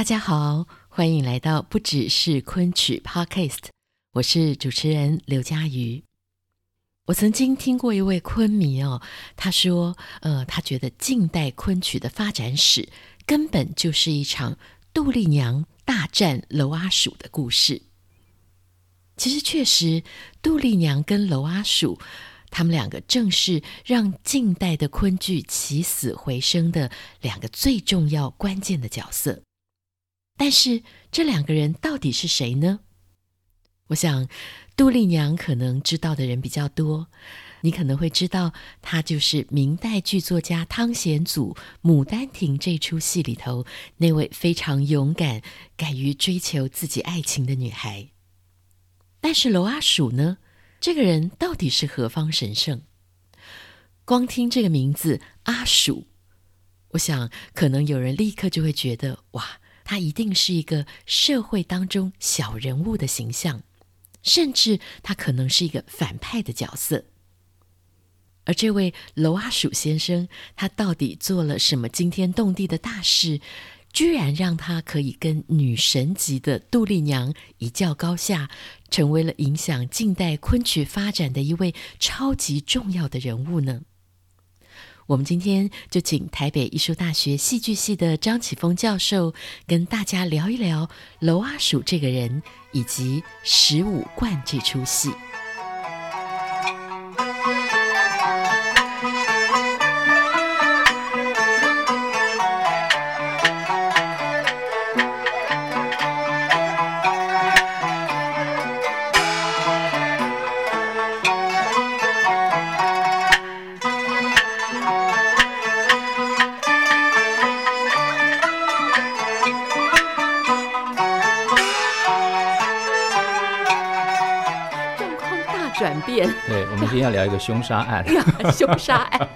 大家好，欢迎来到不只是昆曲 Podcast，我是主持人刘佳瑜。我曾经听过一位昆迷哦，他说，呃，他觉得近代昆曲的发展史根本就是一场杜丽娘大战娄阿鼠的故事。其实，确实，杜丽娘跟娄阿鼠，他们两个正是让近代的昆剧起死回生的两个最重要关键的角色。但是这两个人到底是谁呢？我想，杜丽娘可能知道的人比较多。你可能会知道，她就是明代剧作家汤显祖《牡丹亭》这出戏里头那位非常勇敢、敢于追求自己爱情的女孩。但是娄阿鼠呢？这个人到底是何方神圣？光听这个名字“阿鼠”，我想可能有人立刻就会觉得，哇！他一定是一个社会当中小人物的形象，甚至他可能是一个反派的角色。而这位蝼阿鼠先生，他到底做了什么惊天动地的大事，居然让他可以跟女神级的杜丽娘一较高下，成为了影响近代昆曲发展的一位超级重要的人物呢？我们今天就请台北艺术大学戏剧系的张启峰教授跟大家聊一聊娄阿鼠这个人，以及十五贯这出戏。要聊一个凶杀案，凶杀案，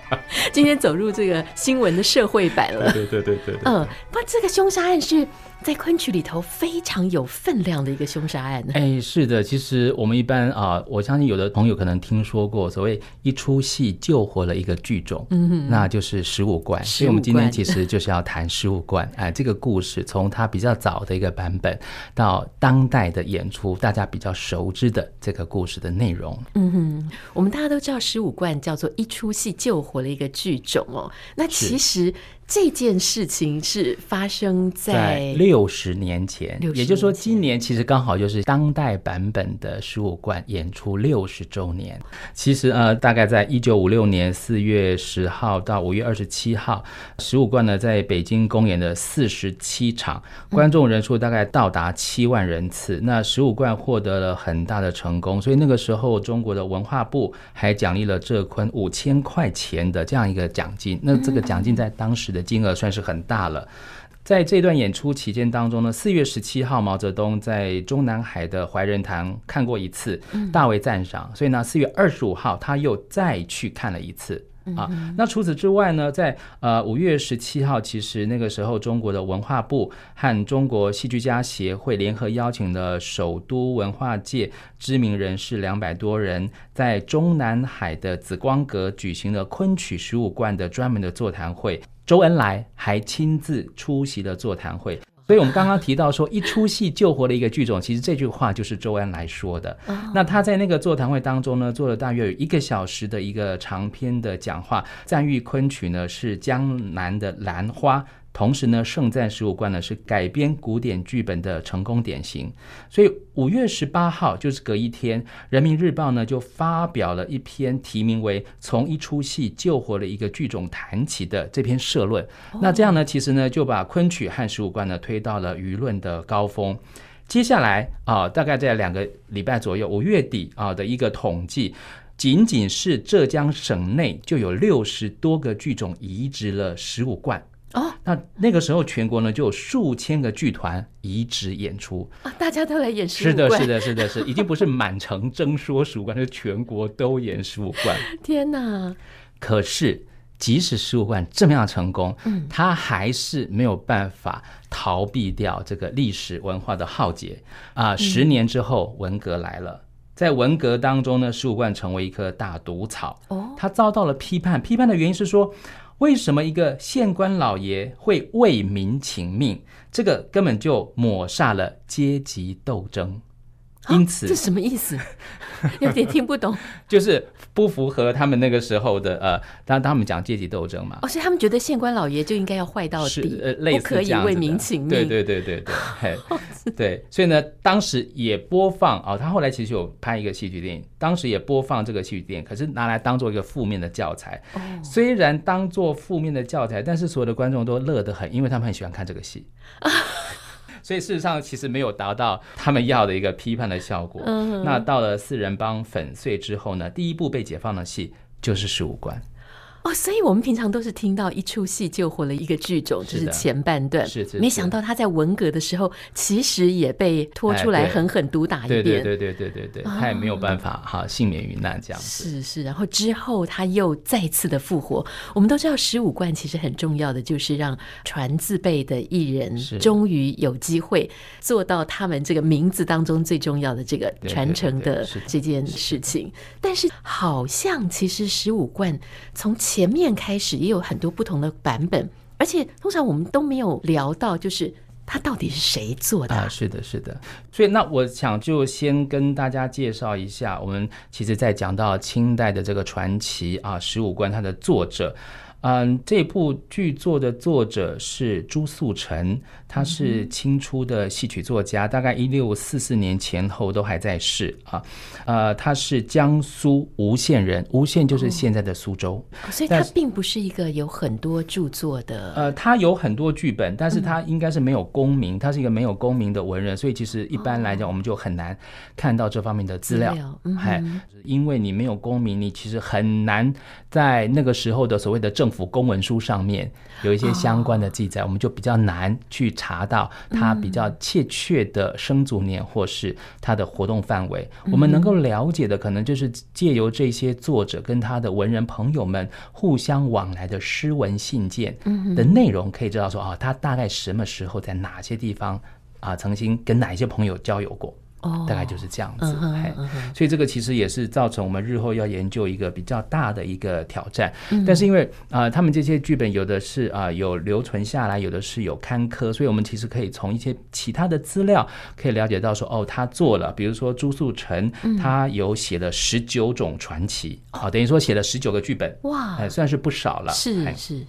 今天走入这个新闻的社会版了。对对对对对，嗯，不，这个凶杀案是。在昆曲里头非常有分量的一个凶杀案呢。哎，是的，其实我们一般啊，我相信有的朋友可能听说过所谓一出戏救活了一个剧种，嗯哼，那就是十五贯。所以我们今天其实就是要谈十五贯。哎，这个故事从它比较早的一个版本到当代的演出，大家比较熟知的这个故事的内容。嗯哼，我们大家都知道十五贯叫做一出戏救活了一个剧种哦。那其实。这件事情是发生在六十年前，也就是说，今年其实刚好就是当代版本的十五贯演出六十周年。其实呃，大概在一九五六年四月十号到五月二十七号，十五贯呢在北京公演的四十七场，观众人数大概到达七万人次。那十五贯获得了很大的成功，所以那个时候中国的文化部还奖励了浙昆五千块钱的这样一个奖金。那这个奖金在当时的金额算是很大了，在这段演出期间当中呢，四月十七号毛泽东在中南海的怀仁堂看过一次，大为赞赏，所以呢，四月二十五号他又再去看了一次。啊，那除此之外呢，在呃五月十七号，其实那个时候中国的文化部和中国戏剧家协会联合邀请了首都文化界知名人士两百多人，在中南海的紫光阁举行了昆曲十五贯的专门的座谈会，周恩来还亲自出席了座谈会。所以，我们刚刚提到说，一出戏救活了一个剧种，其实这句话就是周恩来说的。那他在那个座谈会当中呢，做了大约有一个小时的一个长篇的讲话，赞誉昆曲呢是江南的兰花。同时呢，圣战十五贯呢是改编古典剧本的成功典型。所以五月十八号就是隔一天，《人民日报》呢就发表了一篇题名为《从一出戏救活了一个剧种谈起》的这篇社论。那这样呢，其实呢就把昆曲和十五贯呢推到了舆论的高峰。接下来啊，大概在两个礼拜左右，五月底啊的一个统计，仅仅是浙江省内就有六十多个剧种移植了十五贯。哦，那那个时候全国呢就有数千个剧团移植演出啊，大家都来演十五贯。是的，是的，是的，是，已经不是满城争说十五贯，是全国都演十五贯。天哪！可是即使十五贯这么样成功，嗯，他还是没有办法逃避掉这个历史文化的浩劫啊。十年之后，文革来了。在文革当中呢，十五贯成为一棵大毒草。哦，他遭到了批判。批判的原因是说，为什么一个县官老爷会为民请命？这个根本就抹煞了阶级斗争。因此，这什么意思？有点听不懂。就是不符合他们那个时候的呃，当他们讲阶级斗争嘛。哦，所以他们觉得县官老爷就应该要坏到底，呃，类似不可以为民请命。对对对对对，嘿，对。所以呢，当时也播放啊、哦，他后来其实有拍一个戏剧电影，当时也播放这个戏剧电影，可是拿来当做一个负面的教材。哦、虽然当做负面的教材，但是所有的观众都乐得很，因为他们很喜欢看这个戏。所以事实上，其实没有达到他们要的一个批判的效果。嗯、那到了四人帮粉碎之后呢，第一部被解放的戏就是十五贯。哦，所以我们平常都是听到一出戏救活了一个剧种，就是前半段。是，是，是，没想到他在文革的时候，其实也被拖出来狠狠毒打一遍。对对对对对对，他也没有办法哈幸免于难这样子。是是，然后之后他又再次的复活。我们都知道十五贯其实很重要的就是让传字辈的艺人终于有机会做到他们这个名字当中最重要的这个传承的这件事情。但是好像其实十五贯从前面开始也有很多不同的版本，而且通常我们都没有聊到，就是它到底是谁做的啊？是的，是的。所以那我想就先跟大家介绍一下，我们其实在讲到清代的这个传奇啊，《十五贯》它的作者。嗯，这部剧作的作者是朱素臣，他是清初的戏曲作家，大概一六四四年前后都还在世啊。呃，他是江苏吴县人，吴县就是现在的苏州，哦，所以他并不是一个有很多著作的。呃，他有很多剧本，但是他应该是没有功名，他是一个没有功名的文人，所以其实一般来讲，我们就很难看到这方面的资料。哎，嗯，因为你没有功名，你其实很难在那个时候的所谓的政府公文书上面有一些相关的记载，我们就比较难去查到他比较确切的生卒年或是他的活动范围。我们能够了解的，可能就是借由这些作者跟他的文人朋友们互相往来的诗文信件的内容，可以知道说啊，他大概什么时候在哪些地方啊，曾经跟哪些朋友交友过。大概就是这样子，所以这个其实也是造成我们日后要研究一个比较大的一个挑战。但是因为啊，他们这些剧本有的是啊有留存下来，有的是有刊刻，所以我们其实可以从一些其他的资料可以了解到说，哦，他做了，比如说朱素成，他有写了十九种传奇，好，等于说写了十九个剧本，哇，哎，算是不少了，是是。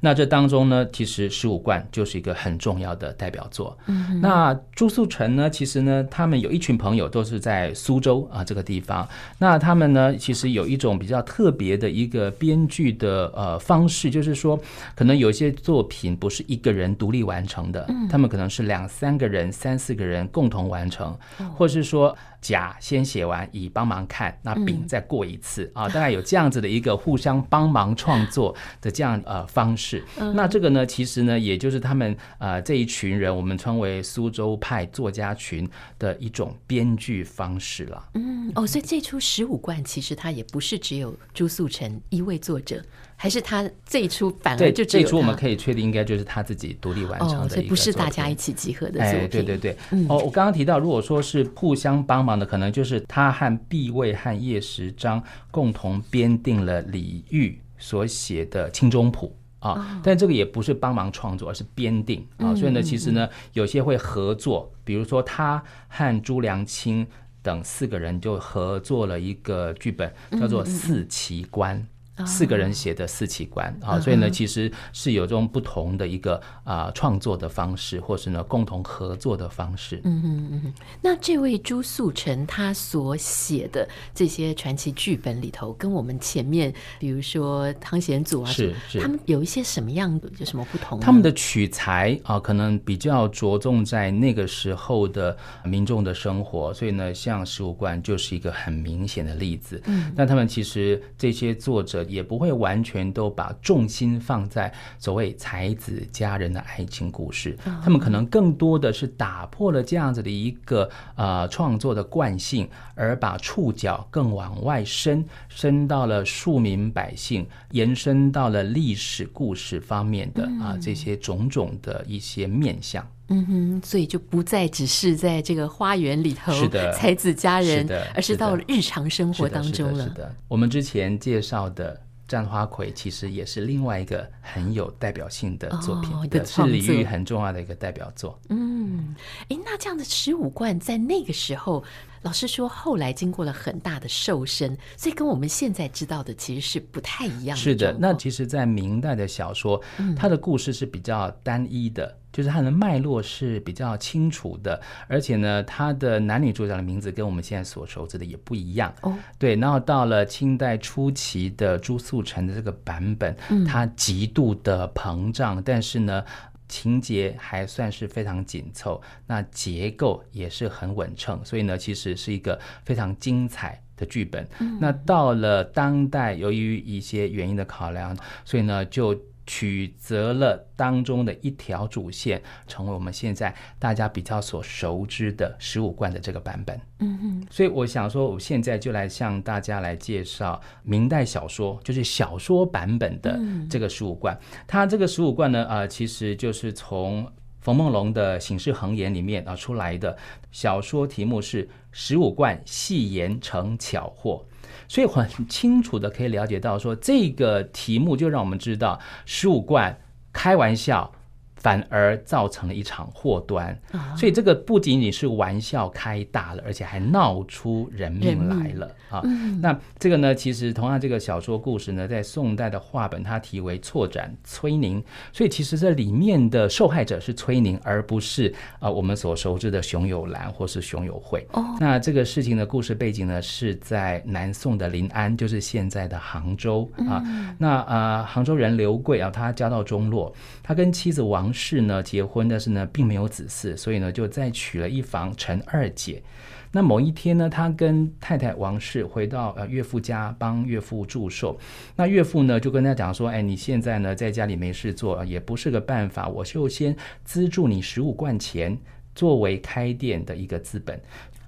那这当中呢，其实十五贯就是一个很重要的代表作。嗯，那朱素成呢，其实呢，他们有一群朋友都是在苏州啊这个地方。那他们呢，其实有一种比较特别的一个编剧的呃方式，就是说，可能有些作品不是一个人独立完成的，他们可能是两三个人、三四个人共同完成，或是说。甲先写完，乙帮忙看，那丙再过一次、嗯、啊，大概有这样子的一个互相帮忙创作的这样呃方式。嗯、那这个呢，其实呢，也就是他们呃这一群人，我们称为苏州派作家群的一种编剧方式了。嗯，哦，所以这出十五贯其实它也不是只有朱素成一位作者。还是他这一出反而就这一出我们可以确定应该就是他自己独立完成的不是大家一起集合的作品。哎，对对对，嗯、哦，我刚刚提到，如果说是互相帮忙的，可能就是他和毕魏和叶时章共同编定了李煜所写的《清中谱》啊，哦、但这个也不是帮忙创作，而是编定啊。哦、所以呢，其实呢，有些会合作，比如说他和朱良清等四个人就合作了一个剧本，叫做《四奇观》。四个人写的四奇观啊，所以呢，其实是有这种不同的一个啊创作的方式，或是呢共同合作的方式。嗯嗯嗯。那这位朱素成他所写的这些传奇剧本里头，跟我们前面比如说汤显祖啊，是是，他们有一些什么样的有什么不同？他们的取材啊，可能比较着重在那个时候的民众的生活，所以呢，像十五贯就是一个很明显的例子。嗯，那他们其实这些作者。也不会完全都把重心放在所谓才子佳人的爱情故事，他们可能更多的是打破了这样子的一个呃创作的惯性，而把触角更往外伸，伸到了庶民百姓，延伸到了历史故事方面的啊这些种种的一些面向。嗯哼，所以就不再只是在这个花园里头是的才子佳人，是，而是到了日常生活当中了。是的，是的，是的，我们之前介绍的《战花魁》其实也是另外一个很有代表性的作品，哦、是李煜很重要的一个代表作。嗯，哎，那这样的十五贯在那个时候，老师说后来经过了很大的瘦身，所以跟我们现在知道的其实是不太一样的。是的，那其实，在明代的小说，它的故事是比较单一的。嗯就是它的脉络是比较清楚的，而且呢，它的男女主角的名字跟我们现在所熟知的也不一样。哦，对，然后到了清代初期的朱素成的这个版本，它极度的膨胀，但是呢，情节还算是非常紧凑，那结构也是很稳称，所以呢，其实是一个非常精彩的剧本。那到了当代，由于一些原因的考量，所以呢，就。取择了当中的一条主线，成为我们现在大家比较所熟知的十五贯的这个版本。嗯哼，所以我想说，我现在就来向大家来介绍明代小说，就是小说版本的这个十五贯。它这个十五贯呢，呃，其实就是从冯梦龙的《醒世恒言》里面啊出来的。小说题目是《十五贯戏言成巧货》。所以很清楚的可以了解到，说这个题目就让我们知道十五贯开玩笑。反而造成了一场祸端，所以这个不仅仅是玩笑开大了，而且还闹出人命来了啊！那这个呢，其实同样这个小说故事呢，在宋代的话本，它题为《错斩崔宁》，所以其实这里面的受害者是崔宁，而不是呃我们所熟知的熊友兰或是熊友惠。那这个事情的故事背景呢，是在南宋的临安，就是现在的杭州啊。那呃，杭州人刘贵啊，他家道中落，他跟妻子王是呢结婚，但是呢并没有子嗣，所以呢就再娶了一房陈二姐。那某一天呢，他跟太太王氏回到呃岳父家帮岳父祝寿。那岳父呢就跟他讲说：“哎，你现在呢在家里没事做，也不是个办法，我就先资助你十五贯钱，作为开店的一个资本。”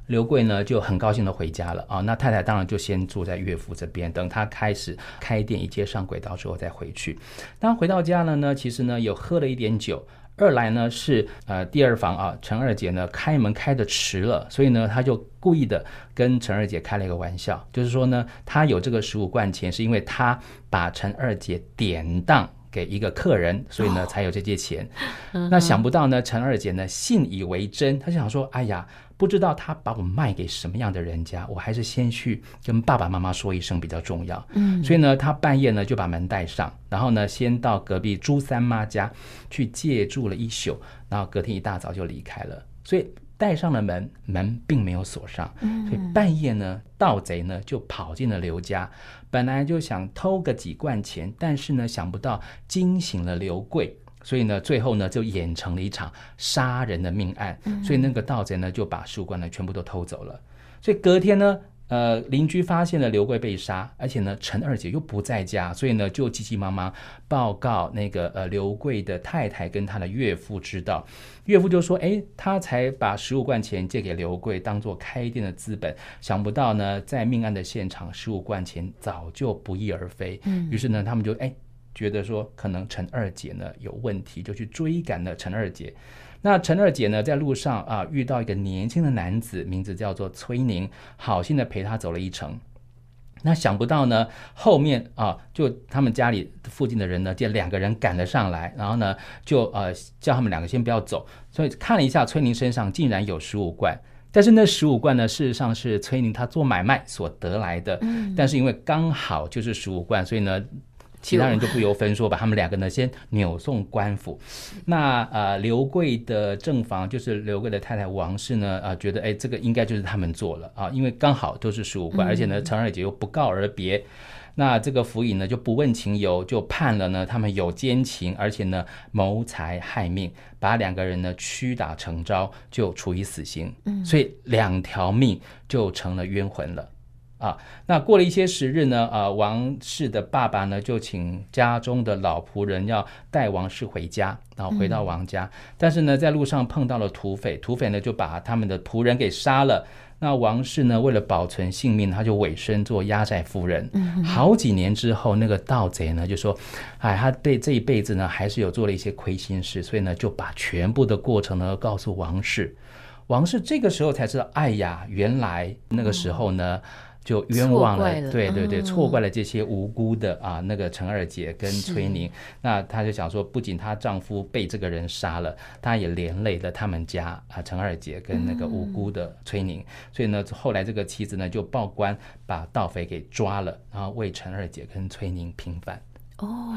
刘贵呢就很高兴的回家了啊，那太太当然就先住在岳父这边，等他开始开店一接上轨道之后再回去。当回到家了呢，其实呢有喝了一点酒，二来呢是呃第二房啊陈二姐呢开门开的迟了，所以呢他就故意的跟陈二姐开了一个玩笑，就是说呢他有这个十五贯钱是因为他把陈二姐典当给一个客人，所以呢才有这些钱。那想不到呢陈二姐呢信以为真，她就想说哎呀。不知道他把我卖给什么样的人家，我还是先去跟爸爸妈妈说一声比较重要。嗯，所以呢，他半夜呢就把门带上，然后呢，先到隔壁朱三妈家去借住了一宿，然后隔天一大早就离开了。所以带上了门，门并没有锁上。所以半夜呢，盗贼呢就跑进了刘家，本来就想偷个几贯钱，但是呢，想不到惊醒了刘贵。所以呢，最后呢就演成了一场杀人的命案。所以那个盗贼呢就把十五贯呢全部都偷走了。所以隔天呢，呃，邻居发现了刘贵被杀，而且呢陈二姐又不在家，所以呢就急急忙忙报告那个呃刘贵的太太跟他的岳父知道。岳父就说：“哎，他才把十五贯钱借给刘贵当做开店的资本，想不到呢在命案的现场，十五贯钱早就不翼而飞。嗯，于是呢他们就哎。”觉得说可能陈二姐呢有问题，就去追赶了陈二姐。那陈二姐呢在路上啊遇到一个年轻的男子，名字叫做崔宁，好心的陪她走了一程。那想不到呢后面啊就他们家里附近的人呢见两个人赶了上来，然后呢就呃叫他们两个先不要走。所以看了一下崔宁身上竟然有十五罐，但是那十五罐呢事实上是崔宁他做买卖所得来的，但是因为刚好就是十五罐，所以呢。其他人就不由分说，把他们两个呢先扭送官府。那呃，刘贵的正房就是刘贵的太太王氏呢，呃，觉得哎，这个应该就是他们做了啊，因为刚好都是十五贯，而且呢，陈二姐又不告而别。那这个府尹呢就不问情由，就判了呢他们有奸情，而且呢谋财害命，把两个人呢屈打成招，就处以死刑。嗯所以两条命就成了冤魂了。啊，那过了一些时日呢，呃，王氏的爸爸呢就请家中的老仆人要带王氏回家，然后回到王家。嗯、但是呢，在路上碰到了土匪，土匪呢就把他们的仆人给杀了。那王氏呢，为了保存性命，他就委身做压寨夫人。嗯、好几年之后，那个盗贼呢就说，哎，他对这一辈子呢还是有做了一些亏心事，所以呢就把全部的过程呢告诉王氏。王氏这个时候才知道，哎呀，原来那个时候呢。嗯就冤枉了，了对对对，嗯、错怪了这些无辜的啊那个陈二姐跟崔宁。那她就想说，不仅她丈夫被这个人杀了，她也连累了他们家啊陈二姐跟那个无辜的崔宁。嗯、所以呢，后来这个妻子呢就报官把盗匪给抓了，然后为陈二姐跟崔宁平反。哦，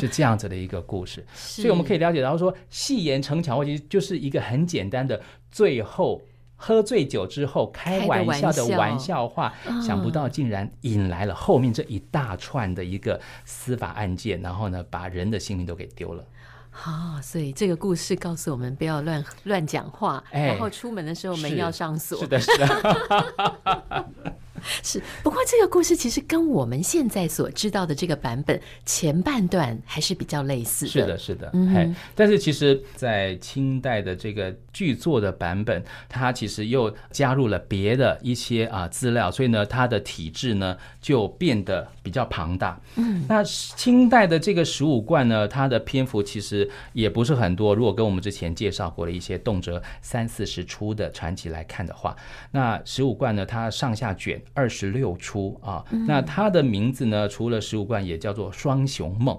是这样子的一个故事。所以我们可以了解到说，戏言成巧，其实就是一个很简单的最后。喝醉酒之后开玩笑的玩笑话，想不到竟然引来了后面这一大串的一个司法案件，然后呢，把人的性命都给丢了。好，所以这个故事告诉我们不要乱乱讲话，然后出门的时候门要上锁。是的，是的。是，不过这个故事其实跟我们现在所知道的这个版本前半段还是比较类似的。是的，是的，嗯哼，但是其实，在清代的这个剧作的版本，它其实又加入了别的一些啊资料，所以呢，它的体制呢就变得比较庞大。嗯，那清代的这个十五贯呢，它的篇幅其实也不是很多。如果跟我们之前介绍过的一些动辄三四十出的传奇来看的话，那十五贯呢，它上下卷。二十六出啊，嗯、那它的名字呢？除了十五贯，也叫做双雄梦。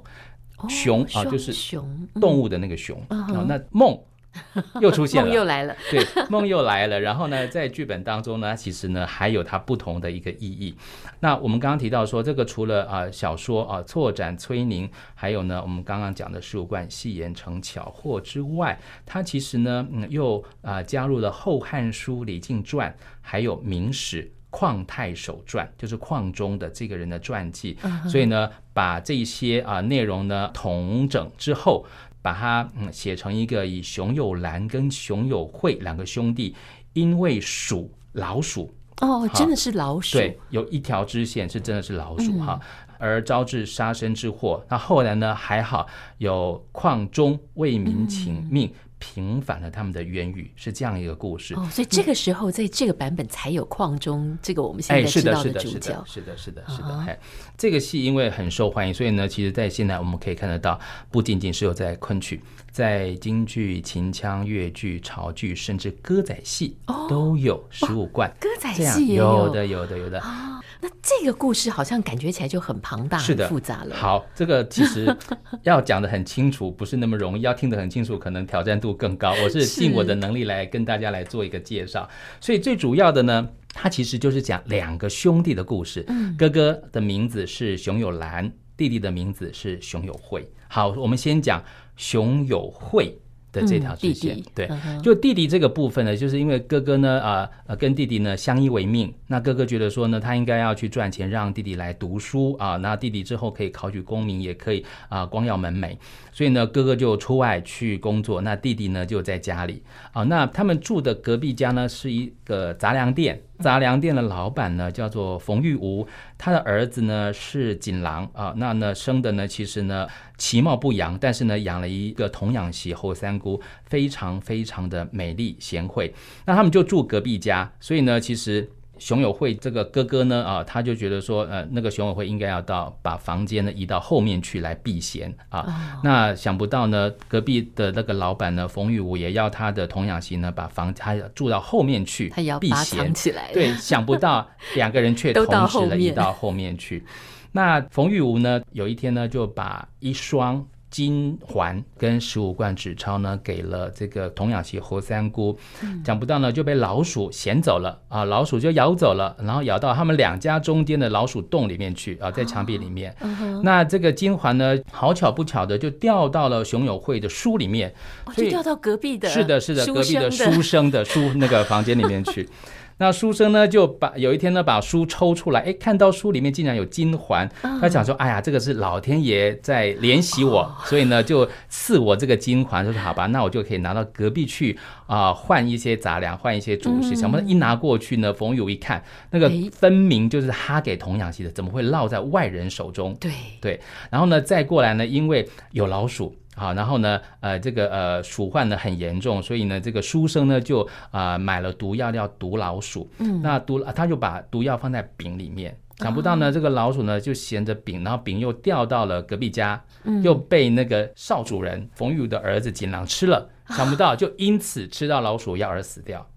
熊啊，就是熊动物的那个熊。啊、那梦 又出现了，梦又来了。对，梦又来了。然后呢，在剧本当中呢，其实呢还有它不同的一个意义。那我们刚刚提到说，这个除了啊小说啊错斩崔宁，还有呢我们刚刚讲的十五贯戏言成巧祸之外，它其实呢嗯又啊加入了《后汉书李靖传》，还有《明史》。况太守传就是况中的这个人的传记，所以呢，把这些啊内容呢统整之后，把它嗯写成一个以熊友兰跟熊友惠两个兄弟，因为鼠老鼠哦，真的是老鼠，对，有一条支线是真的是老鼠哈，而招致杀身之祸。那后来呢还好有矿中为民请命。平反了他们的冤狱，是这样一个故事。哦，所以这个时候在这个版本才有矿中这个我们现在知道的主角。是的，是的，是的，是的。哎，这个戏因为很受欢迎，所以呢，其实，在现在我们可以看得到，不仅仅是有在昆曲，在京剧、秦腔、越剧、潮剧，甚至歌仔戏都有十五贯。歌仔戏也有的，有的，有的。那这个故事好像感觉起来就很庞大、是的复杂了。好，这个其实要讲的很清楚，不是那么容易。要听得很清楚，可能挑战度更高。我是尽我的能力来跟大家来做一个介绍。所以最主要的呢，它其实就是讲两个兄弟的故事。哥哥的名字是熊有兰，弟弟的名字是熊有惠。好，我们先讲熊有惠。的这条支线，嗯、弟弟对，就弟弟这个部分呢，就是因为哥哥呢，啊呃，跟弟弟呢相依为命，那哥哥觉得说呢，他应该要去赚钱，让弟弟来读书啊，那弟弟之后可以考取功名，也可以啊光耀门楣，所以呢，哥哥就出外去工作，那弟弟呢就在家里啊，那他们住的隔壁家呢是一个杂粮店。杂粮店的老板呢，叫做冯玉吴，他的儿子呢是锦郎啊，那呢生的呢其实呢其貌不扬，但是呢养了一个童养媳后三姑，非常非常的美丽贤惠，那他们就住隔壁家，所以呢其实。熊友惠这个哥哥呢，啊，他就觉得说，呃，那个熊友惠应该要到把房间呢移到后面去来避嫌啊。Oh. 那想不到呢，隔壁的那个老板呢，冯玉武也要他的童养媳呢把房他住到后面去，他要避嫌起来。对，想不到两个人却 同时的移到后面去。那冯玉武呢，有一天呢就把一双。金环跟十五罐纸钞呢，给了这个童养媳侯三姑，讲不到呢就被老鼠衔走了啊，老鼠就咬走了，然后咬到他们两家中间的老鼠洞里面去啊，在墙壁里面。那这个金环呢，好巧不巧的就掉到了熊友会的书里面，就掉到隔壁的，是的，是的，隔壁的书生的书那个房间里面去。那书生呢，就把有一天呢，把书抽出来，哎，看到书里面竟然有金环，他想说，哎呀，这个是老天爷在怜惜我，所以呢，就赐我这个金环，就说好吧，那我就可以拿到隔壁去啊，换一些杂粮，换一些主食。想不到一拿过去呢，冯友一看，那个分明就是他给童养媳的，怎么会落在外人手中？对对，然后呢，再过来呢，因为有老鼠。好，然后呢，呃，这个呃鼠患呢很严重，所以呢，这个书生呢就啊、呃、买了毒药要毒老鼠。嗯，那毒他就把毒药放在饼里面，想不到呢，这个老鼠呢就衔着饼，然后饼又掉到了隔壁家，又被那个少主人冯玉的儿子锦郎吃了，想不到就因此吃到老鼠药而死掉。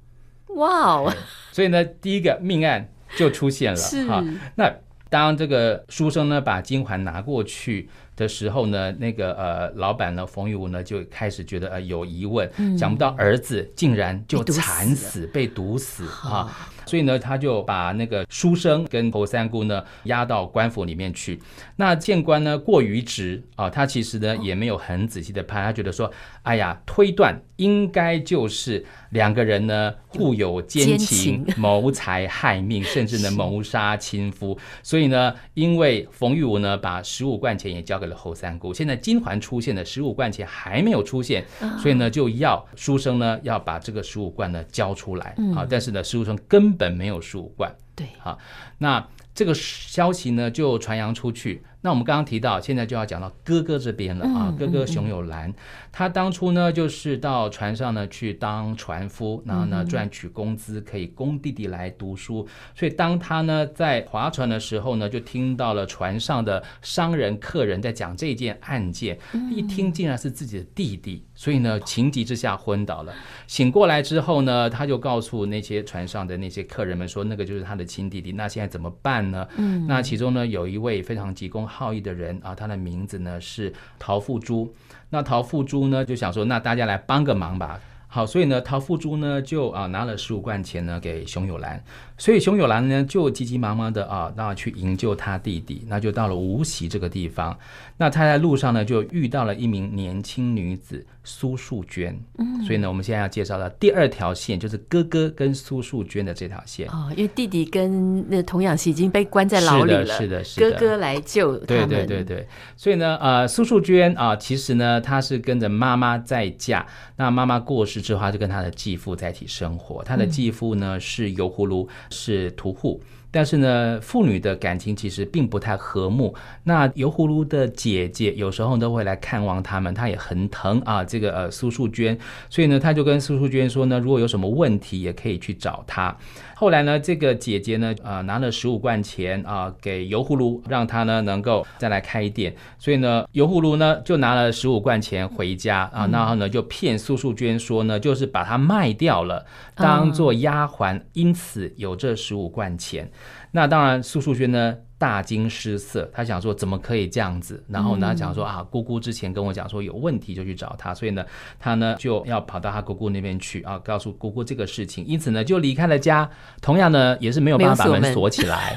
哇哦！所以呢，第一个命案就出现了是哈。那当这个书生呢把金环拿过去的时候呢，那个呃老板呢冯玉武呢就开始觉得呃有疑问，嗯、想不到儿子竟然就惨死，被毒死啊。所以呢，他就把那个书生跟侯三姑呢押到官府里面去。那谏官呢过于直啊，他其实呢也没有很仔细的判，他觉得说，哎呀，推断应该就是两个人呢互有奸情，谋财害命，甚至呢谋杀亲夫。所以呢，因为冯玉武呢把十五贯钱也交给了侯三姑，现在金环出现了，十五贯钱还没有出现，所以呢就要书生呢要把这个十五贯呢交出来啊。但是呢，书生根本没有十五万，对，好，那这个消息呢就传扬出去。那我们刚刚提到，现在就要讲到哥哥这边了啊。哥哥熊有兰，他当初呢就是到船上呢去当船夫，然后呢赚取工资，可以供弟弟来读书。所以当他呢在划船的时候呢，就听到了船上的商人客人在讲这件案件，一听竟然是自己的弟弟，所以呢情急之下昏倒了。醒过来之后呢，他就告诉那些船上的那些客人们说，那个就是他的亲弟弟。那现在怎么办呢？嗯那其中呢有一位非常急公。好意的人啊，他的名字呢是陶富珠。那陶富珠呢就想说，那大家来帮个忙吧。好，所以呢，陶富珠呢就啊拿了十五贯钱呢给熊友兰。所以熊友兰呢就急急忙忙的啊，那去营救他弟弟，那就到了无锡这个地方。那他在路上呢就遇到了一名年轻女子苏素娟。嗯，所以呢，我们现在要介绍的第二条线就是哥哥跟苏素娟的这条线。哦，因为弟弟跟那童养媳已经被关在牢里了，是的，是的，哥哥来救他们。对对对对，所以呢，呃，苏素娟啊，其实呢，她是跟着妈妈再嫁。那妈妈过世之后，她就跟她的继父在一起生活。她的继父呢是油葫芦。是屠户，但是呢，父女的感情其实并不太和睦。那油葫芦的姐姐有时候都会来看望他们，她也很疼啊，这个呃苏素娟，所以呢，她就跟苏素娟说呢，如果有什么问题，也可以去找她。后来呢，这个姐姐呢，啊、呃，拿了十五贯钱啊、呃，给油葫芦，让他呢能够再来开店。所以呢，油葫芦呢就拿了十五贯钱回家啊，然后呢就骗苏素娟说呢，就是把它卖掉了，当做丫鬟，因此有这十五贯钱。那当然，苏素娟呢。大惊失色，他想说怎么可以这样子？然后呢，讲说啊，姑姑之前跟我讲说有问题就去找他，所以呢，他呢就要跑到他姑姑那边去啊，告诉姑姑这个事情，因此呢就离开了家，同样呢也是没有办法把门锁起来。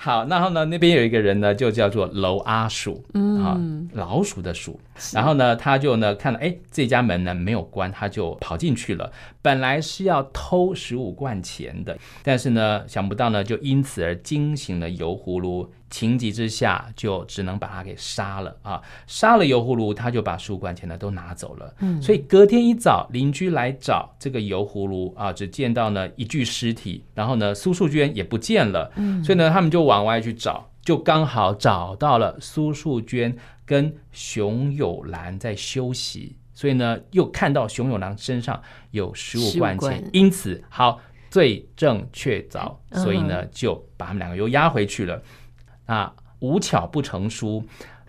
好，然后呢，那边有一个人呢，就叫做楼阿鼠，嗯，啊，老鼠的鼠。然后呢，他就呢看到，哎，这家门呢没有关，他就跑进去了。本来是要偷十五贯钱的，但是呢，想不到呢，就因此而惊醒了油葫芦。情急之下，就只能把他给杀了啊！杀了油葫芦，他就把十五贯钱呢都拿走了。嗯，所以隔天一早，邻居来找这个油葫芦啊，只见到呢一具尸体，然后呢苏树娟也不见了。嗯，所以呢他们就往外去找，就刚好找到了苏树娟跟熊友兰在休息，所以呢又看到熊友兰身上有十五贯钱，因此好罪证确凿，所以呢就把他们两个又押回去了。啊，无巧不成书。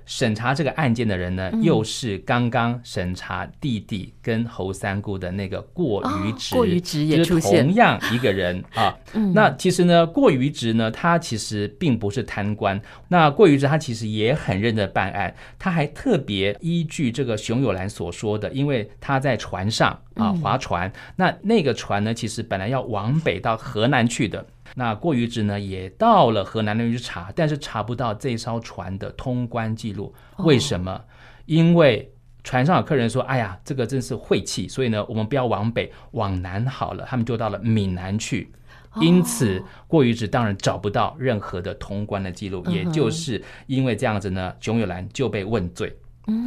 审查这个案件的人呢，又是刚刚审查弟弟跟侯三姑的那个过于直，过于直也出现，同样一个人 啊。那其实呢，过于直呢，他其实并不是贪官。那过于直他其实也很认真办案，他还特别依据这个熊友兰所说的，因为他在船上啊划船，那那个船呢，其实本来要往北到河南去的。那过于直呢，也到了河南那边去查，但是查不到这艘船的通关记录。为什么？因为船上有客人说：“哎呀，这个真是晦气，所以呢，我们不要往北，往南好了。”他们就到了闽南去。因此，过于直当然找不到任何的通关的记录。也就是因为这样子呢，熊友兰就被问罪。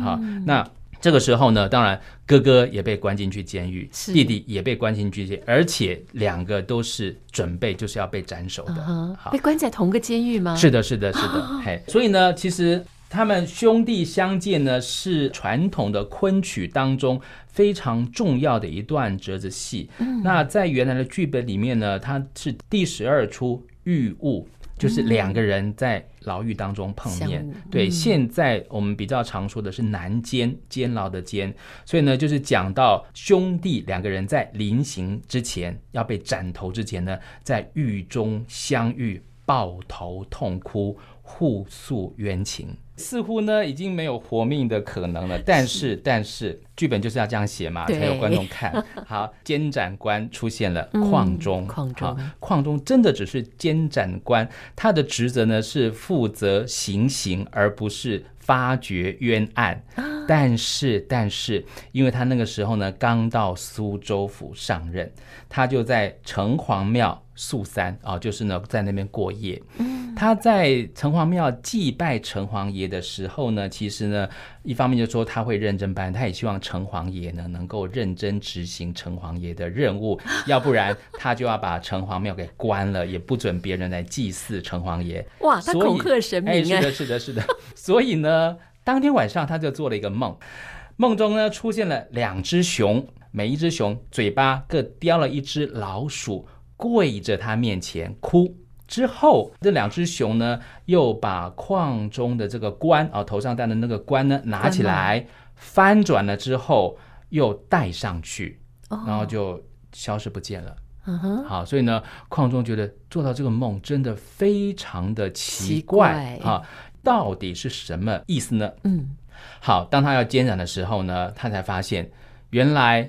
好，那。这个时候呢，当然哥哥也被关进去监狱，弟弟也被关进去监狱，而且两个都是准备就是要被斩首的。Uh huh. 被关在同个监狱吗？是的，是的，是的。嘿，所以呢，其实他们兄弟相见呢，是传统的昆曲当中非常重要的一段折子戏。嗯、那在原来的剧本里面呢，它是第十二出玉物。就是两个人在牢狱当中碰面。嗯、对，现在我们比较常说的是南监，监牢的监，所以呢，就是讲到兄弟两个人在临刑之前要被斩头之前呢，在狱中相遇，抱头痛哭。互诉冤情，似乎呢已经没有活命的可能了。但是，但是剧本就是要这样写嘛，才有观众看。好，监斩官出现了，矿中，矿中，矿中真的只是监斩官，他的职责呢是负责行刑，而不是发掘冤案。但是，但是，因为他那个时候呢刚到苏州府上任，他就在城隍庙宿三啊，就是呢在那边过夜。嗯他在城隍庙祭拜城隍爷的时候呢，其实呢，一方面就说他会认真办，他也希望城隍爷呢能够认真执行城隍爷的任务，要不然他就要把城隍庙给关了，也不准别人来祭祀城隍爷。哇，他恐吓神明。哎，是的，是的，是的。所以呢，当天晚上他就做了一个梦，梦中呢出现了两只熊，每一只熊嘴巴各叼了一只老鼠，跪着他面前哭。之后，这两只熊呢，又把矿中的这个冠啊，头上戴的那个冠呢，拿起来翻转了之后，又戴上去，然后就消失不见了。嗯哼，好，所以呢，矿中觉得做到这个梦真的非常的奇怪啊，到底是什么意思呢？嗯，好，当他要监斩的时候呢，他才发现原来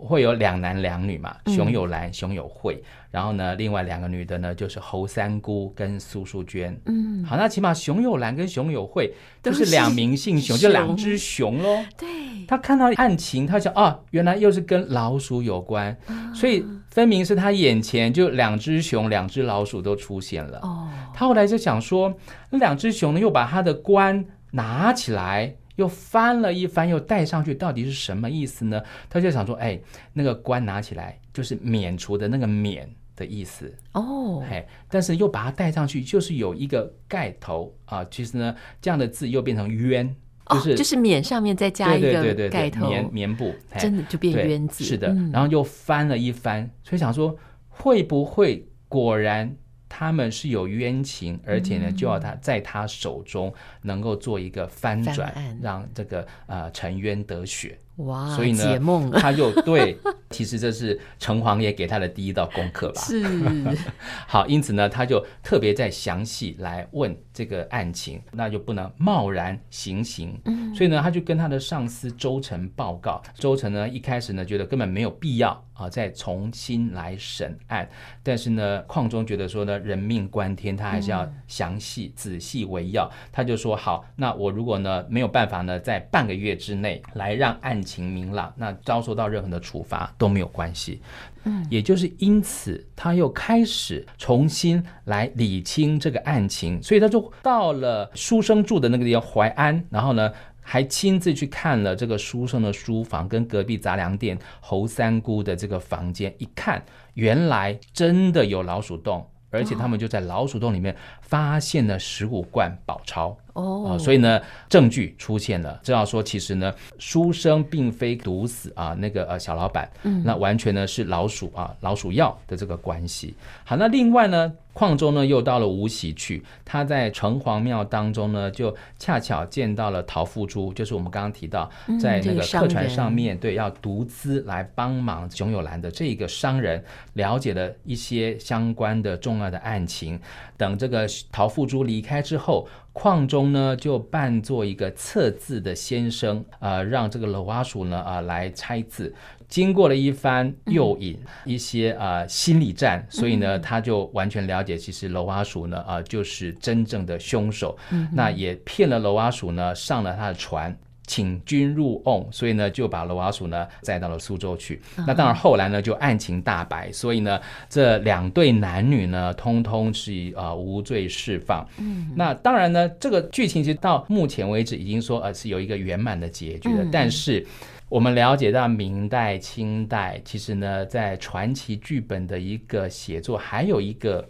会有两男两女嘛，熊有兰，熊有惠。然后呢，另外两个女的呢，就是侯三姑跟苏淑娟。嗯，好，那起码熊有兰跟熊有慧就是两名姓熊，就两只熊喽。对，他看到案情，他想啊，原来又是跟老鼠有关，啊、所以分明是他眼前就两只熊、两只老鼠都出现了。哦，他后来就想说，那两只熊呢，又把他的官拿起来，又翻了一翻，又戴上去，到底是什么意思呢？他就想说，哎，那个冠拿起来就是免除的那个免。的意思哦，嘿，但是又把它带上去，就是有一个盖头啊。其实呢，这样的字又变成冤，就是、哦、就是免上面再加一个盖头，棉棉布，真的就变冤字。是的，然后又翻了一翻，嗯、所以想说会不会果然他们是有冤情，而且呢，就要他在他手中能够做一个翻转，翻让这个呃沉冤得雪。哇，所以呢，解梦他就对，其实这是城隍爷给他的第一道功课吧。是，好，因此呢，他就特别在详细来问这个案情，那就不能贸然行刑。嗯，所以呢，他就跟他的上司周成报告。周成呢，一开始呢，觉得根本没有必要啊，再重新来审案。但是呢，矿中觉得说呢，人命关天，他还是要详细仔细为要。他就说好，那我如果呢没有办法呢，在半个月之内来让案情明朗，那遭受到任何的处罚都没有关系。嗯，也就是因此，他又开始重新来理清这个案情，所以他就到了书生住的那个地方淮安，然后呢，还亲自去看了这个书生的书房跟隔壁杂粮店侯三姑的这个房间，一看，原来真的有老鼠洞，而且他们就在老鼠洞里面发现了十五罐宝钞。哦，所以呢，证据出现了，知道说其实呢，书生并非毒死啊，那个呃小老板，嗯，那完全呢是老鼠啊，老鼠药的这个关系。好，那另外呢，矿中呢又到了无锡去，他在城隍庙当中呢，就恰巧见到了陶富珠，就是我们刚刚提到在那个客船上面，对，要独资来帮忙熊友兰的这个商人，了解了一些相关的重要的案情。等这个陶富珠离开之后。矿中呢，就扮作一个测字的先生，呃，让这个楼阿鼠呢，啊、呃，来猜字。经过了一番诱引，嗯、一些呃心理战，所以呢，他就完全了解，其实楼阿鼠呢，啊、呃，就是真正的凶手。嗯、那也骗了楼阿鼠呢，上了他的船。请君入瓮，所以呢就把罗瓦鼠呢载到了苏州去。那当然后来呢就案情大白，所以呢这两对男女呢通通是呃无罪释放。嗯，那当然呢这个剧情其实到目前为止已经说呃是有一个圆满的结局了。嗯、但是我们了解到明代、清代其实呢在传奇剧本的一个写作，还有一个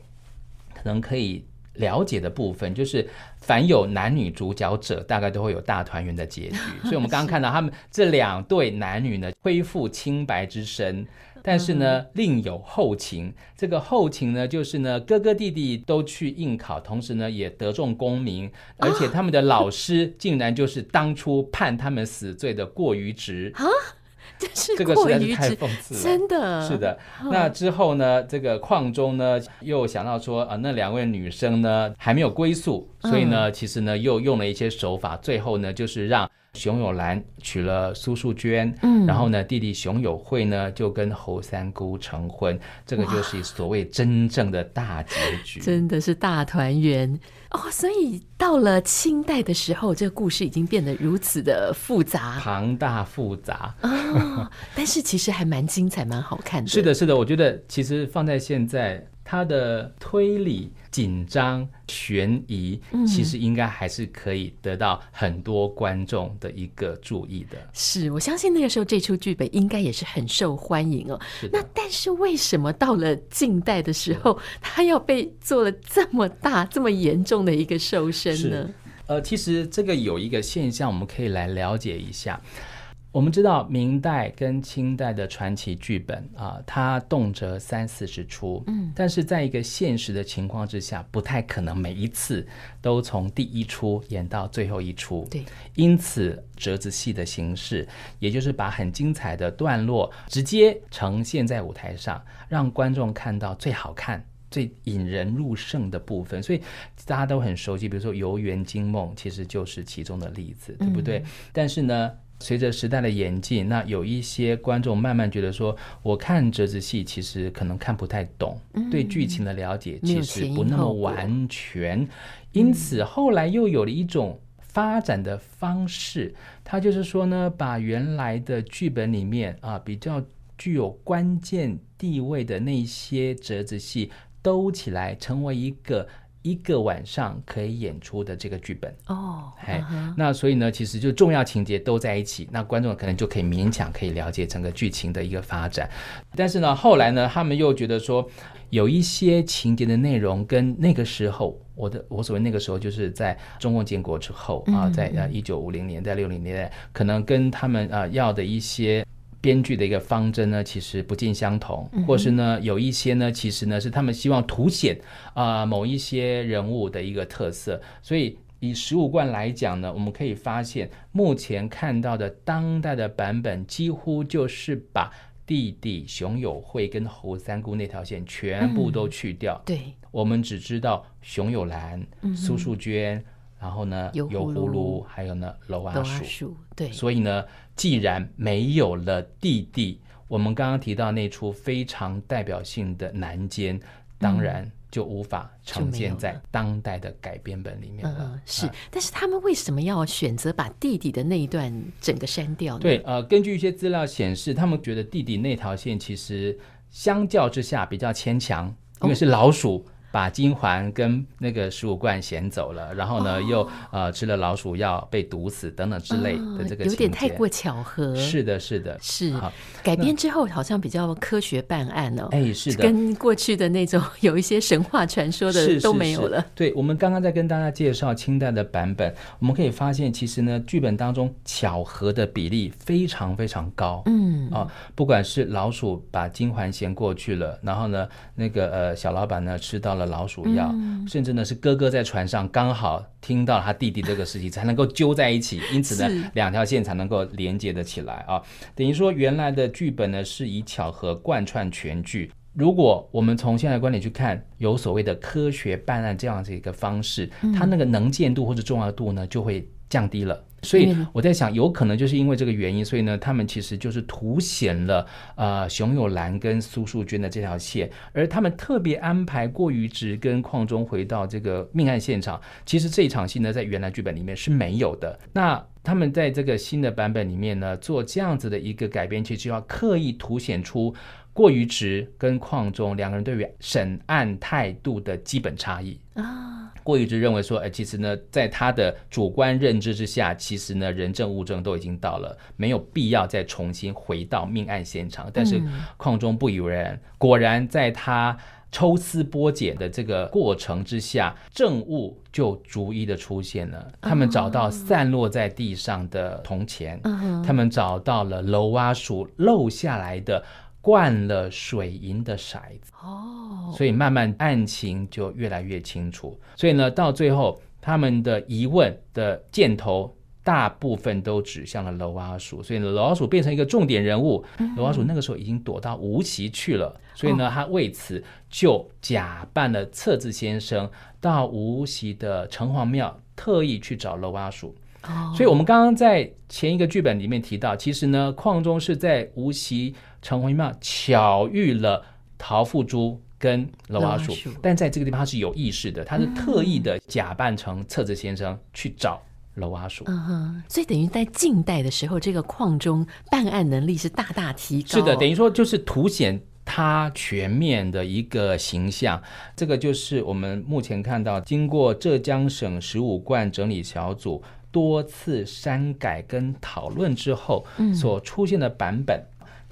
可能可以了解的部分，就是凡有男女主角者，大概都会有大团圆的结局。所以，我们刚刚看到他们这两对男女呢，恢复清白之身。但是呢，另有后情。这个后情呢，就是呢，哥哥弟弟都去应考，同时呢，也得中功名，而且他们的老师竟然就是当初判他们死罪的过于直啊！这是这个实在是太讽刺了，真的是的。那之后呢，这个矿中呢，又想到说啊，那两位女生呢还没有归宿，所以呢，其实呢，又用了一些手法，最后呢，就是让。熊友兰娶了苏素娟，嗯，然后呢，弟弟熊友惠呢就跟侯三姑成婚，这个就是所谓真正的大结局，真的是大团圆哦。所以到了清代的时候，这个故事已经变得如此的复杂、庞大、复杂哦。但是其实还蛮精彩、蛮好看的。是的，是的，我觉得其实放在现在。它的推理紧张悬疑，其实应该还是可以得到很多观众的一个注意的。是，我相信那个时候这出剧本应该也是很受欢迎哦。那但是为什么到了近代的时候，它要被做了这么大、这么严重的一个瘦身呢？呃，其实这个有一个现象，我们可以来了解一下。我们知道明代跟清代的传奇剧本啊，它动辄三四十出，嗯，但是在一个现实的情况之下，不太可能每一次都从第一出演到最后一出，对，因此折子戏的形式，也就是把很精彩的段落直接呈现在舞台上，让观众看到最好看、最引人入胜的部分，所以大家都很熟悉，比如说《游园惊梦》，其实就是其中的例子，对不对？嗯，但是呢，随着时代的演进，那有一些观众慢慢觉得说，我看折子戏其实可能看不太懂，嗯、对剧情的了解其实不那么完全，因此后来又有了一种发展的方式，它就是说呢，把原来的剧本里面啊比较具有关键地位的那些折子戏兜起来，成为一个。一个晚上可以演出的这个剧本哦，哎、oh, uh-huh.，那所以呢，其实就重要情节都在一起，那观众可能就可以勉强可以了解整个剧情的一个发展。但是呢，后来呢，他们又觉得说，有一些情节的内容跟那个时候，我的我所谓那个时候，就是在中共建国之后啊，在呃一九五零年代、六零年代，可能跟他们呃要的一些。编剧的一个方针呢，其实不尽相同，或是呢，有一些呢，其实呢是他们希望凸显啊、呃、某一些人物的一个特色。所以以十五贯来讲呢，我们可以发现，目前看到的当代的版本，几乎就是把弟弟熊友会跟侯三姑那条线全部都去掉。嗯、对，我们只知道熊友兰、苏树娟。然后呢，油葫芦，还有呢，楼阿叔。对，所以呢，既然没有了弟弟，我们刚刚提到那出非常代表性的南监，当然就无法呈现在当代的改编本里面了。嗯、是、啊，但是他们为什么要选择把弟弟的那一段整个删掉呢？对，呃，根据一些资料显示，他们觉得弟弟那条线其实相较之下比较牵强，因为是老鼠。哦把金环跟那个十五罐衔走了，然后呢，哦、又呃吃了老鼠药被毒死等等之类的这个有点太过巧合。是的，是的，是改编之后好像比较科学办案哦。哎，是的，跟过去的那种 有一些神话传说的都没有了。是是是对，我们刚刚在跟大家介绍清代的版本，我们可以发现，其实呢，剧本当中巧合的比例非常非常高。嗯啊、哦，不管是老鼠把金环衔过去了，然后呢，那个呃小老板呢吃到了老鼠。主要，甚至呢是哥哥在船上刚好听到他弟弟这个事情，才能够揪在一起，因此呢两条线才能够连接的起来啊。等于说原来的剧本呢是以巧合贯穿全剧。如果我们从现在的观点去看，有所谓的科学办案这样子一个方式，它那个能见度或者重要度呢就会降低了。所以我在想，有可能就是因为这个原因，所以呢，他们其实就是凸显了呃熊有兰跟苏树娟的这条线，而他们特别安排过于直跟矿中回到这个命案现场。其实这一场戏呢，在原来剧本里面是没有的。那他们在这个新的版本里面呢，做这样子的一个改编，其实就要刻意凸显出过于直跟矿中两个人对于审案态度的基本差异啊。过于直认为说，哎，其实呢，在他的主观认知之下，其实呢，人证物证都已经到了，没有必要再重新回到命案现场。但是矿中不以为然，果然在他抽丝剥茧的这个过程之下，证物就逐一的出现了。他们找到散落在地上的铜钱，他们找到了楼蛙鼠漏下来的灌了水银的骰子。哦，所以慢慢案情就越来越清楚。所以呢，到最后他们的疑问的箭头。大部分都指向了楼阿鼠，所以呢，楼阿鼠变成一个重点人物。楼阿鼠那个时候已经躲到无锡去了，所以呢，他为此就假扮了测字先生，到无锡的城隍庙特意去找楼阿鼠。所以我们刚刚在前一个剧本里面提到，其实呢，矿中是在无锡城隍庙巧遇了陶富珠跟楼阿鼠，但在这个地方他是有意识的，他是特意的假扮成册子先生去找。楼阿鼠，嗯哼，所以等于在近代的时候，这个矿中办案能力是大大提高。是的，等于说就是凸显他全面的一个形象。这个就是我们目前看到，经过浙江省十五贯整理小组多次删改跟讨论之后所出现的版本。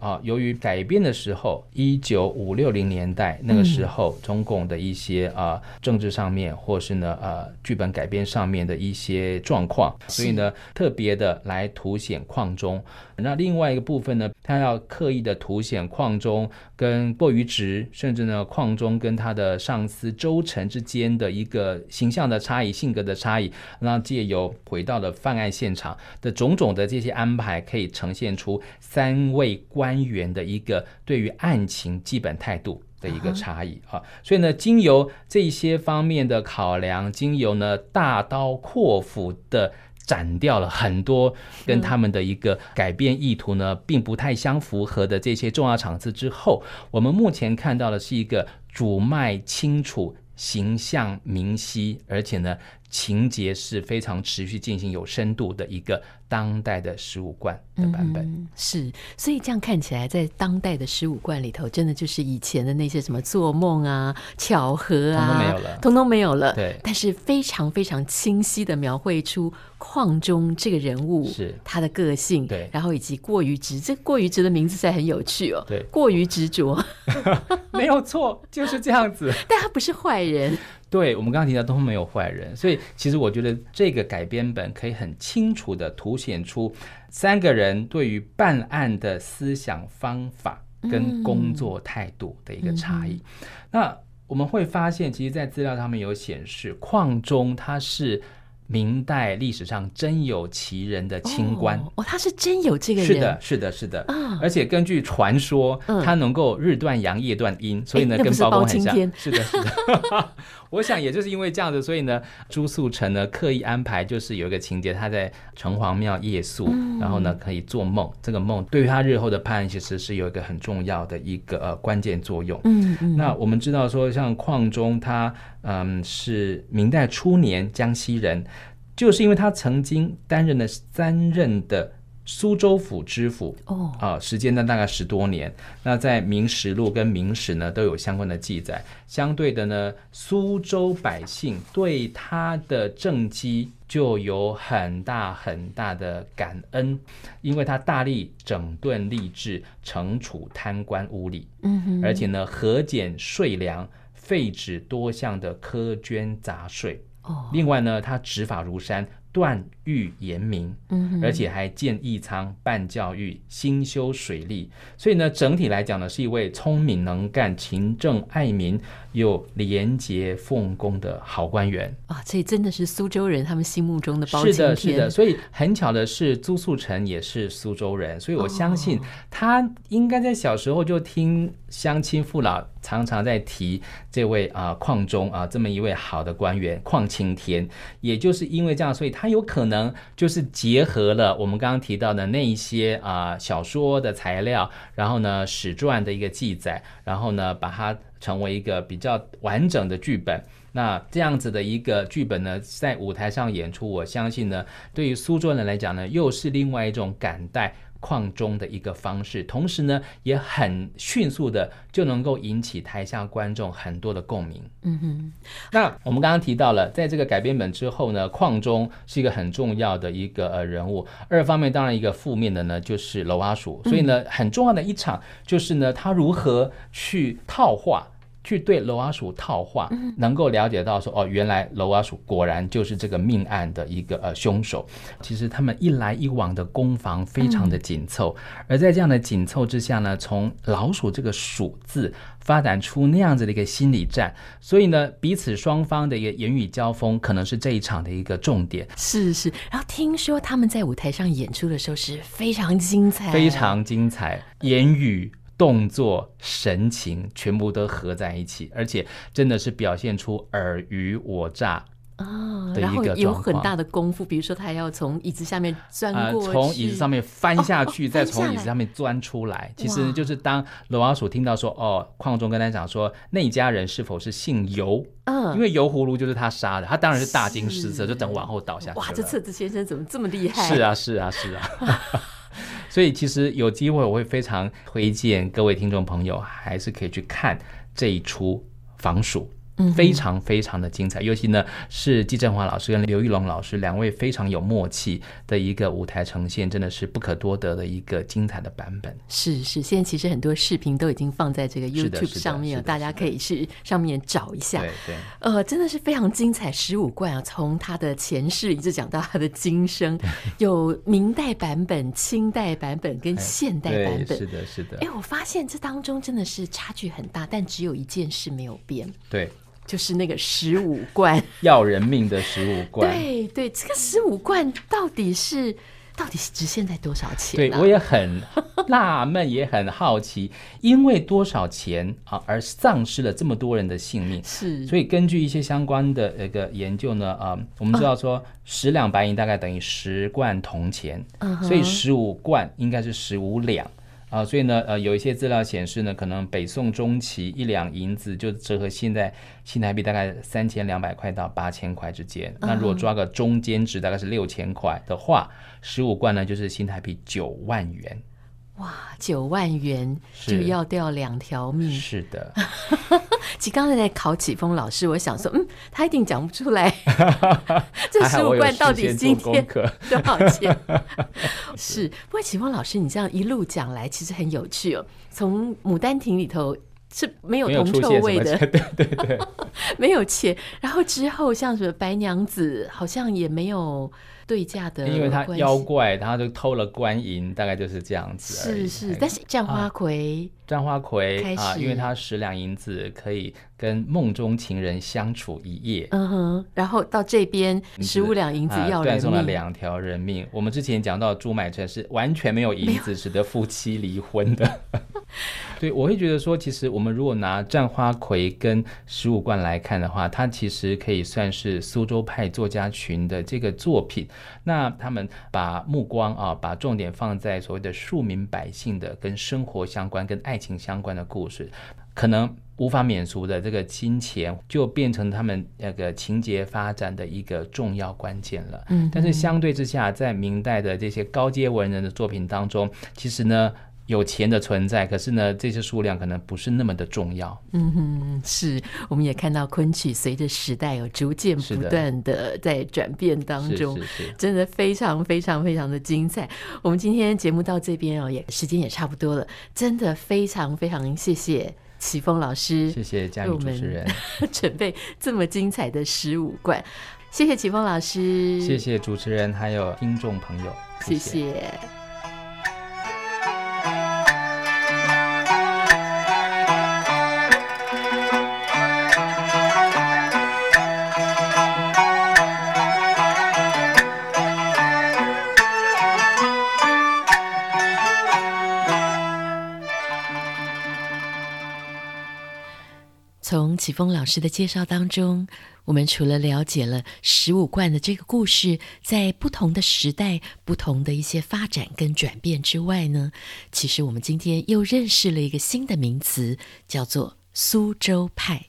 啊，由于改编的时候，一九五六零年代那个时候，中共的一些啊政治上面，或是呢呃剧本改编上面的一些状况，所以呢特别的来凸显矿中。那另外一个部分呢，他要刻意的凸显矿中跟过于直，甚至呢矿中跟他的上司周成之间的一个形象的差异、性格的差异，那借由回到了犯案现场的种种的这些安排，可以呈现出三位官员的一个对于案情基本态度的一个差异啊。所以呢，经由这些方面的考量，经由呢大刀阔斧的。斩掉了很多跟他们的一个改变意图呢，并不太相符合的这些重要场次之后，我们目前看到的是一个主脉清楚、形象明晰，而且呢情节是非常持续进行、有深度的一个。当代的十五贯的版本、嗯、是，所以这样看起来，在当代的十五贯里头，真的就是以前的那些什么做梦啊、巧合啊，通通没有了，通通没有了。对，但是非常非常清晰的描绘出矿中这个人物是他的个性，对，然后以及过于执，这过于执的名字才很有趣哦。对，过于执着，没有错，就是这样子。但他不是坏人。对，我们刚刚提到都没有坏人，所以其实我觉得这个改编本可以很清楚的凸显出三个人对于办案的思想方法跟工作态度的一个差异。那我们会发现，其实，在资料上面有显示，矿中他是。明代历史上真有其人的清官。哦，他是真有这个人，是的，是的，是的，哦、而且根据传说，嗯、他能够日断阳，夜断阴，所以呢，跟包公很像，是的，是的。我想也就是因为这样子，所以呢，朱素成呢刻意安排，就是有一个情节，他在城隍庙夜宿，嗯、然后呢可以做梦，这个梦对于他日后的判案其实是有一个很重要的一个呃关键作用。嗯嗯。那我们知道说，像矿中他嗯是明代初年江西人。就是因为他曾经担任了三任的苏州府知府哦，啊，时间呢大概十多年。那在《明实录》跟《明史》呢都有相关的记载。相对的呢，苏州百姓对他的政绩就有很大很大的感恩，因为他大力整顿吏治，惩处贪官污吏，嗯哼，而且呢，核减税粮，废止多项的苛捐杂税。哦另外呢，他执法如山，断狱严明，嗯，而且还建义仓、办教育、兴修水利，所以呢，整体来讲呢，是一位聪明能干、勤政爱民。又廉洁奉公的好官员啊，这真的是苏州人他们心目中的包青天。是的，是的。所以很巧的是，朱素成也是苏州人，所以我相信他应该在小时候就听乡亲父老常常在提这位啊矿中啊这么一位好的官员矿青天。也就是因为这样，所以他有可能就是结合了我们刚刚提到的那一些啊小说的材料，然后呢史传的一个记载，然后呢把它。成为一个比较完整的剧本，那这样子的一个剧本呢，在舞台上演出，我相信呢，对于苏州人来讲呢，又是另外一种感戴。矿中的一个方式，同时呢，也很迅速的就能够引起台下观众很多的共鸣。嗯哼，那我们刚刚提到了，在这个改编本之后呢，矿中是一个很重要的一个呃人物。二方面，当然一个负面的呢，就是楼阿鼠。所以呢，很重要的一场就是呢，他如何去套话。去对楼阿鼠套话，嗯、能够了解到说哦，原来楼阿鼠果然就是这个命案的一个呃凶手。其实他们一来一往的攻防非常的紧凑，嗯、而在这样的紧凑之下呢，从老鼠这个“鼠”字发展出那样子的一个心理战，所以呢，彼此双方的一个言语交锋可能是这一场的一个重点。是是，然后听说他们在舞台上演出的时候是非常精彩，非常精彩，言语。动作、神情全部都合在一起，而且真的是表现出尔虞我诈啊的一个状况。然后有很大的功夫，比如说他还要从椅子下面钻过去，从椅子上面翻下去，哦、再从椅子上面钻出来。其实就是当罗老鼠听到说：“哦，矿中跟他讲说那家人是否是姓油？嗯，因为油葫芦就是他杀的，他当然是大惊失色，就等往后倒下去。哇，这册子先生怎么这么厉害？是啊，是啊，是啊。所以其实有机会，我会非常推荐各位听众朋友，还是可以去看这一出防暑。非常非常的精彩，尤其呢是季振华老师跟刘玉龙老师两位非常有默契的一个舞台呈现，真的是不可多得的一个精彩的版本。是是，现在其实很多视频都已经放在这个 YouTube 上面了，大家可以去上面找一下。对对，呃，真的是非常精彩。十五贯啊，从他的前世一直讲到他的今生，有明代版本、清代版本跟现代版本。是的，是的。哎，我发现这当中真的是差距很大，但只有一件事没有变。对。就是那个十五罐 要人命的十五罐，对对，这个十五罐到底是到底是值现在多少钱？对，我也很纳闷，也很好奇，因为多少钱啊而丧失了这么多人的性命？是，所以根据一些相关的那个研究呢，啊，我们知道说十两白银大概等于十贯铜钱，所以十五贯应该是十五两。啊，所以呢，呃，有一些资料显示呢，可能北宋中期一两银子就折合现在新台币大概三千两百块到八千块之间。那如果抓个中间值，大概是六千块的话，十五贯呢就是新台币九万元。哇，九万元就要掉两条命。是的，其实刚才在考启峰老师，我想说，嗯，他一定讲不出来，这十五万到底今天 多少钱？是，不过启峰老师，你这样一路讲来，其实很有趣哦。从《牡丹亭》里头是没有铜臭味的，对对对，没有钱。然后之后像什么白娘子，好像也没有。对价的，因为他妖怪，他就偷了官银，大概就是这样子。是是，但是战花魁，战花魁啊，因为他十两银子可以跟梦中情人相处一夜。嗯哼，然后到这边十五两银子要断送了两条人命。我们之前讲到朱买臣是完全没有银子，使得夫妻离婚的。对，我会觉得说，其实我们如果拿战花魁跟十五贯来看的话，它其实可以算是苏州派作家群的这个作品。那他们把目光啊，把重点放在所谓的庶民百姓的跟生活相关、跟爱情相关的故事，可能无法免俗的这个金钱，就变成他们那个情节发展的一个重要关键了。嗯，但是相对之下，在明代的这些高阶文人的作品当中，其实呢。有钱的存在，可是呢，这些数量可能不是那么的重要。嗯哼，是，我们也看到昆曲随着时代有逐渐不断的在转变当中，是是是，真的非常非常非常的精彩。我们今天节目到这边哦，也时间也差不多了，真的非常非常谢谢启峰老师，谢谢嘉义主持人。准备这么精彩的十五贯，谢谢启峰老师，谢谢主持人还有听众朋友，谢谢。谢谢启峰老师的介绍当中，我们除了了解了十五贯的这个故事在不同的时代、不同的一些发展跟转变之外呢，其实我们今天又认识了一个新的名词，叫做苏州派。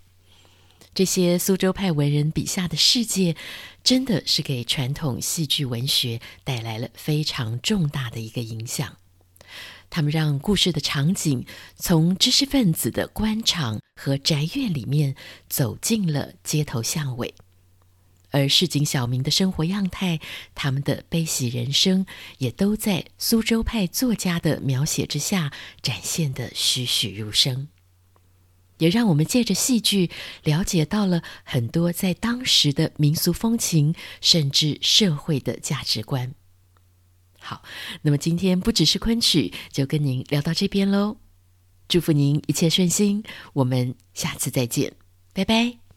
这些苏州派文人笔下的世界，真的是给传统戏剧文学带来了非常重大的一个影响。他们让故事的场景从知识分子的官场和宅院里面走进了街头巷尾，而市井小民的生活样态，他们的悲喜人生，也都在苏州派作家的描写之下展现得栩栩如生。也让我们借着戏剧了解到了很多在当时的民俗风情，甚至社会的价值观。好，那么今天不只是昆曲，就跟您聊到这边喽。祝福您一切顺心，我们下次再见，拜拜。